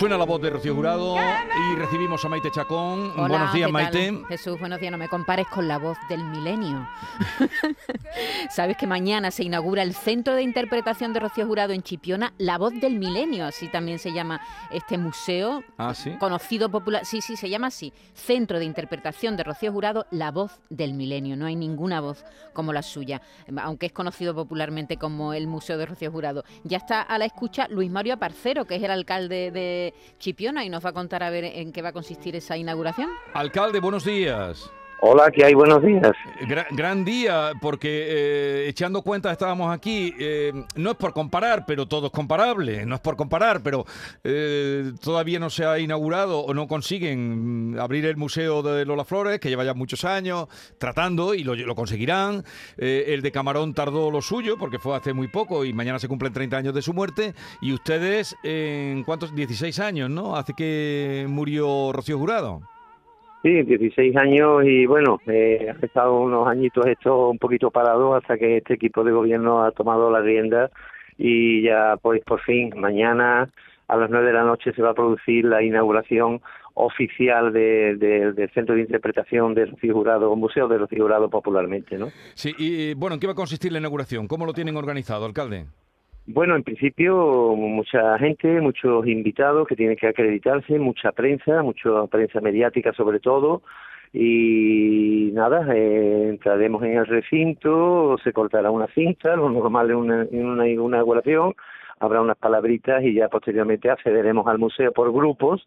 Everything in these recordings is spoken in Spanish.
Suena la voz de Rocío Jurado y recibimos a Maite Chacón. Hola, Buenos días, ¿qué tal? Maite. Jesús, buenos días. No me compares con la voz del milenio. Sabes que mañana se inaugura el Centro de Interpretación de Rocío Jurado en Chipiona, La Voz del Milenio, así también se llama este museo. Ah, sí. Conocido popular, sí, sí, se llama así. Centro de Interpretación de Rocío Jurado, La Voz del Milenio. No hay ninguna voz como la suya, aunque es conocido popularmente como el Museo de Rocío Jurado. Ya está a la escucha Luis Mario Aparcero, que es el alcalde de Chipiona, y nos va a contar a ver en qué va a consistir esa inauguración. Alcalde, buenos días. Hola, ¿qué hay? Buenos días. Gra- gran día, porque eh, echando cuentas estábamos aquí. eh, no es por comparar, pero todo es comparable. No es por comparar, pero eh, todavía no se ha inaugurado o no consiguen mm, abrir el Museo de Lola Flores, que lleva ya muchos años tratando y lo, lo conseguirán. Eh, el de Camarón tardó lo suyo, porque fue hace muy poco y mañana se cumplen 30 años de su muerte. Y ustedes, ¿en cuántos? 16 años, ¿no? Hace que murió Rocío Jurado. Sí, 16 años y bueno, eh, ha estado unos añitos esto un poquito parado hasta que este equipo de gobierno ha tomado la rienda y ya pues por fin mañana a las 9 de la noche se va a producir la inauguración oficial de- de- del Centro de Interpretación de Rocío Museo de Rocío Jurado popularmente, ¿no? Sí, y bueno, ¿en qué va a consistir la inauguración? ¿Cómo lo tienen organizado, alcalde? Bueno, en principio mucha gente, muchos invitados que tienen que acreditarse, mucha prensa, mucha prensa mediática sobre todo. Y nada, eh, entraremos en el recinto, se cortará una cinta, lo normal en una, en una inauguración, habrá unas palabritas y ya posteriormente accederemos al museo por grupos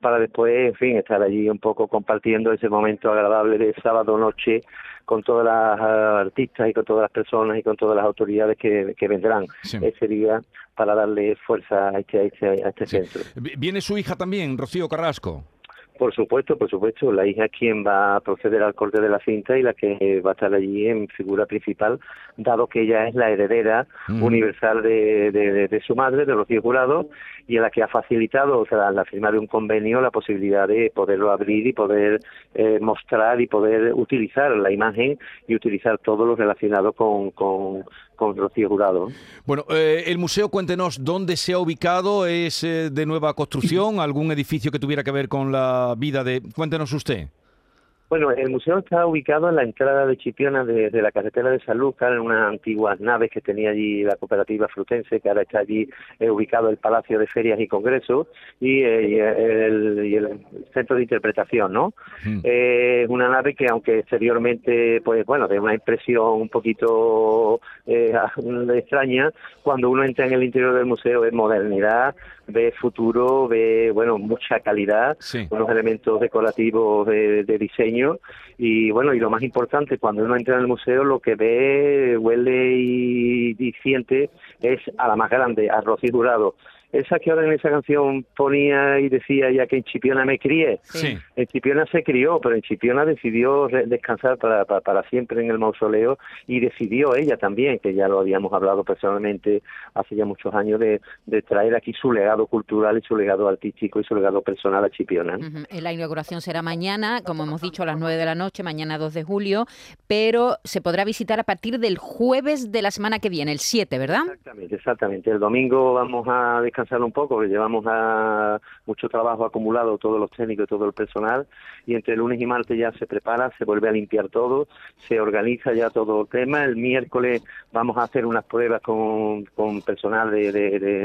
para después, en fin, estar allí un poco compartiendo ese momento agradable de sábado noche con todas las ah, artistas y con todas las personas y con todas las autoridades que, que vendrán Sí. ese día para darle fuerza a este, a este, a este Sí. centro. Vi- Viene su hija también, Rocío Carrasco. Por supuesto, por supuesto, la hija es quien va a proceder al corte de la cinta y la que va a estar allí en figura principal, dado que ella es la heredera Mm. universal de, de- de- de su madre, de Rocío Jurado, y a la que ha facilitado, o sea, la firma de un convenio, la posibilidad de poderlo abrir y poder eh, mostrar y poder utilizar la imagen y utilizar todo lo relacionado con, con, con Rocío Jurado. Bueno, eh, el museo, cuéntenos dónde se ha ubicado, es eh, de nueva construcción, algún edificio que tuviera que ver con la vida de... Cuéntenos usted. Bueno, el museo está ubicado en la entrada de Chipiona de, de la carretera de San Lucas, en unas antiguas naves que tenía allí la cooperativa frutense, que ahora está allí eh, ubicado el Palacio de Ferias y Congresos y, eh, y el, y el centro de interpretación, ¿no? Mm. Eh, Es una nave que, aunque exteriormente, pues bueno, de una impresión un poquito eh, extraña, cuando uno entra en el interior del museo es modernidad, ve futuro, ve, bueno, mucha calidad, Sí. unos elementos decorativos de, de diseño y bueno, y lo más importante, cuando uno entra en el museo lo que ve, huele y, siente es a la más grande, a Rocío Jurado. Esa que ahora en esa canción ponía y decía ya que en Chipiona me crié. Sí. En Chipiona se crió, pero en Chipiona decidió descansar para, para, para siempre en el mausoleo y decidió ella también, que ya lo habíamos hablado personalmente hace ya muchos años, de, de traer aquí su legado cultural y su legado artístico y su legado personal a Chipiona. Ujú. Eh, La inauguración será mañana, como hemos dicho, a las 9 de la noche, mañana 2 de julio, pero se podrá visitar a partir del jueves de la semana que viene, el 7, ¿verdad? Exactamente, exactamente. El domingo vamos a descansar un poco, porque llevamos mucho trabajo acumulado, todos los técnicos y todo el personal, y entre lunes y martes ya se prepara, se vuelve a limpiar todo, se organiza ya todo el tema. El miércoles vamos a hacer unas pruebas con, con personal de-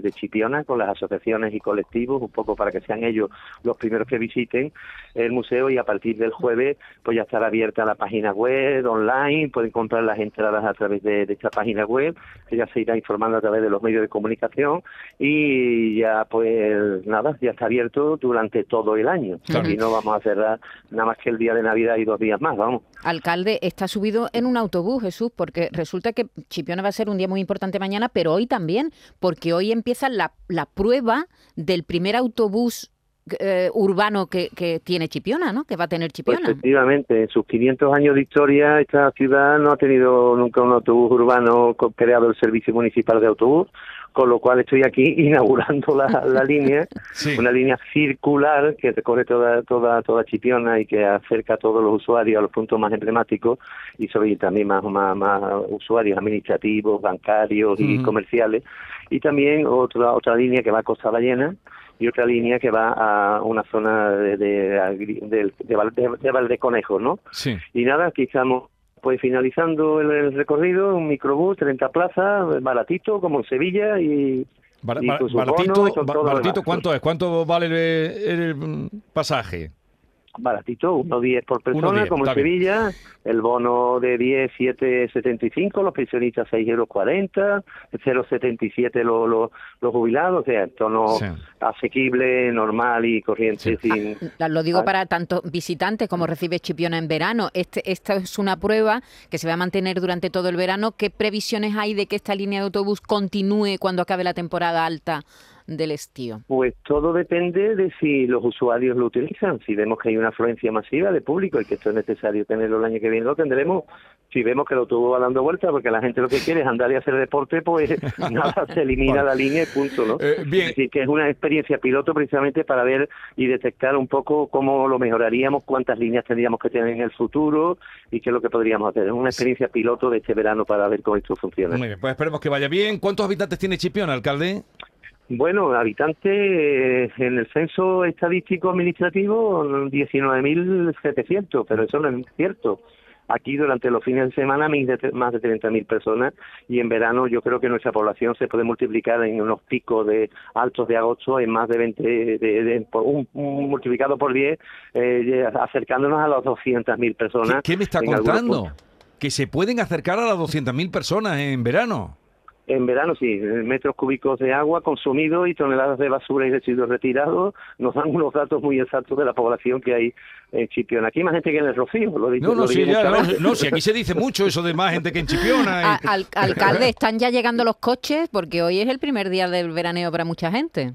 de Chipiona, con las asociaciones y colectivos, un poco para que sean ellos los primeros que visiten el museo y a partir del jueves pues ya estará abierta la página web online, pueden comprar las entradas a través de, de esta página web, que ya se irá informando a través de los medios de comunicación y ya pues nada, ya está abierto durante todo el año. Claro. Y no vamos a cerrar nada más que el día de Navidad y dos días más, vamos. Alcalde, está subido en un autobús, Jesús, porque resulta que Chipiona va a ser un día muy importante mañana, pero hoy también, porque hoy empieza la, la prueba del primer autobús eh, urbano que, que tiene Chipiona, ¿no? Que va a tener Pues Chipiona. efectivamente, en sus 500 años de historia, esta ciudad no ha tenido nunca un autobús urbano creado el Servicio Municipal de Autobús, con lo cual estoy aquí inaugurando la, la línea, Sí. una línea circular que recorre toda, toda, toda Chipiona y que acerca a todos los usuarios a los puntos más emblemáticos y sobre también más, más, más usuarios administrativos, bancarios y comerciales. Y también otra, otra línea que va a Costa Ballena y otra línea que va a una zona de, de, de, de, de Valdeconejos, ¿no? Sí. Y nada, aquí estamos pues finalizando el, el recorrido, un microbús, 30 plazas, baratito, como en Sevilla y... Bar- y bar- baratito, y lo baratito. ¿cuánto es? ¿Cuánto vale el, el, pasaje? Baratito, unos 10 por persona, 1,10, como en. Sevilla, el bono de 10, 7, 75, los pensionistas 6 euros 40, 0,77 los, los, los jubilados, o sea, en tono Sí. asequible, normal y corriente, sin... Ah, Lo digo Ah. para tanto visitantes como recibe Chipiona en verano. Este, esta es una prueba que se va a mantener durante todo el verano. ¿Qué previsiones hay de que esta línea de autobús continúe cuando acabe la temporada alta del estío? Pues todo depende de si los usuarios lo utilizan. Si vemos que hay una afluencia masiva de público y que esto es necesario tenerlo el año que viene, lo tendremos. Si vemos que el autobús va dando vueltas porque la gente lo que quiere es andar y hacer deporte, pues nada, se elimina la línea y punto, ¿no? Eh, bien. Es decir, que es una experiencia piloto precisamente para ver y detectar un poco cómo lo mejoraríamos, cuántas líneas tendríamos que tener en el futuro y qué es lo que podríamos hacer. Es una experiencia piloto de este verano para ver cómo esto funciona. Muy bien, pues esperemos que vaya bien. ¿Cuántos habitantes tiene Chipiona, alcalde? Bueno, habitantes en el censo estadístico administrativo 19.700, pero eso no es cierto. Aquí durante los fines de semana más de 30.000 personas y en verano yo creo que nuestra población se puede multiplicar en unos picos de altos de agosto en más de 20, de, de- por un, un multiplicado por 10, eh, acercándonos a las 200.000 ¿Qué, personas. qué me está contando? Que se pueden acercar a las 200.000 personas en verano. En verano sí, metros cúbicos de agua consumidos y toneladas de basura y residuos retirados nos dan unos datos muy exactos de la población que hay en Chipiona. Aquí hay más gente que en el Rocío, lo digo. No, no, sí, ya, no, no, si aquí se dice mucho eso de más gente que en Chipiona. y- al- alcalde, ¿están ya llegando los coches? Porque hoy es el primer día del veraneo para mucha gente.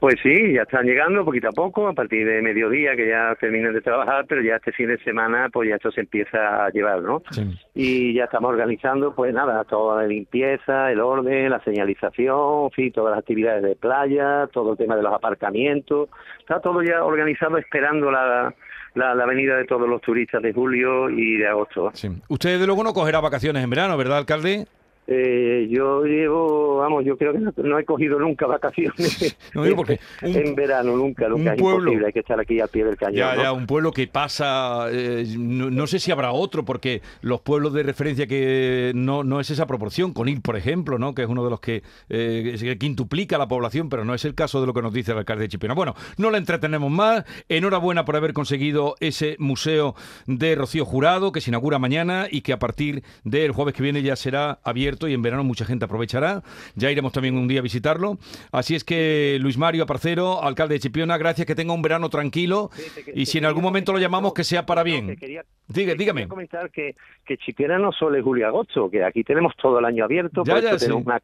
Pues sí, ya están llegando poquito a poco, a partir de mediodía que ya terminan de trabajar, pero ya este fin de semana pues ya esto se empieza a llevar, ¿no? Sí. Y ya estamos organizando, pues nada, toda la limpieza, el orden, la señalización, fin, todas las actividades de playa, todo el tema de los aparcamientos, está todo ya organizado esperando la, la, la venida de todos los turistas de julio y de agosto. Sí. Usted, de luego, no cogerá vacaciones en verano, ¿verdad, alcalde? Eh, yo llevo, vamos, yo creo que no, no he cogido nunca vacaciones No digo porque un- en verano, nunca, nunca un es pueblo- imposible, hay que estar aquí al pie del cañón. Ya, ¿no? ya, un pueblo que pasa, eh, no, no sé si habrá otro, porque los pueblos de referencia que no, no es esa proporción, Conil, por ejemplo, ¿no? que es uno de los que eh, quintuplica la población, pero no es el caso de lo que nos dice el alcalde de Chipiona. Bueno, no la entretenemos más. Enhorabuena por haber conseguido ese museo de Rocío Jurado, que se inaugura mañana y que a partir del jueves que viene ya será abierto y en verano mucha gente aprovechará. Ya iremos también un día a visitarlo. Así es que, Luis Mario Aparcero, alcalde de Chipiona, gracias, que tenga un verano tranquilo. Y si en algún momento lo llamamos, que sea para bien. Quería, Diga- que dígame. quería comentar que, que Chipiona no solo es julio agosto, que aquí tenemos todo el año abierto, Ya, ya, eso sí. tenemos una,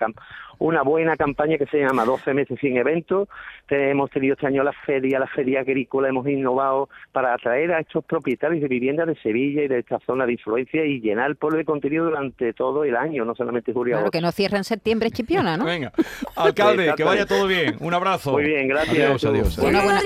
una buena campaña que se llama 12 meses sin eventos. Te- Hemos tenido este año la feria, la feria agrícola, hemos innovado para atraer a estos propietarios de viviendas de Sevilla y de esta zona de influencia y llenar el pueblo de contenido durante todo el año, no solamente julio y Claro, agosto. que no cierra en septiembre Chipiona, ¿no? Venga, alcalde, que vaya todo bien. Un abrazo. Muy bien, gracias. Adiós, adiós. Bueno, bueno.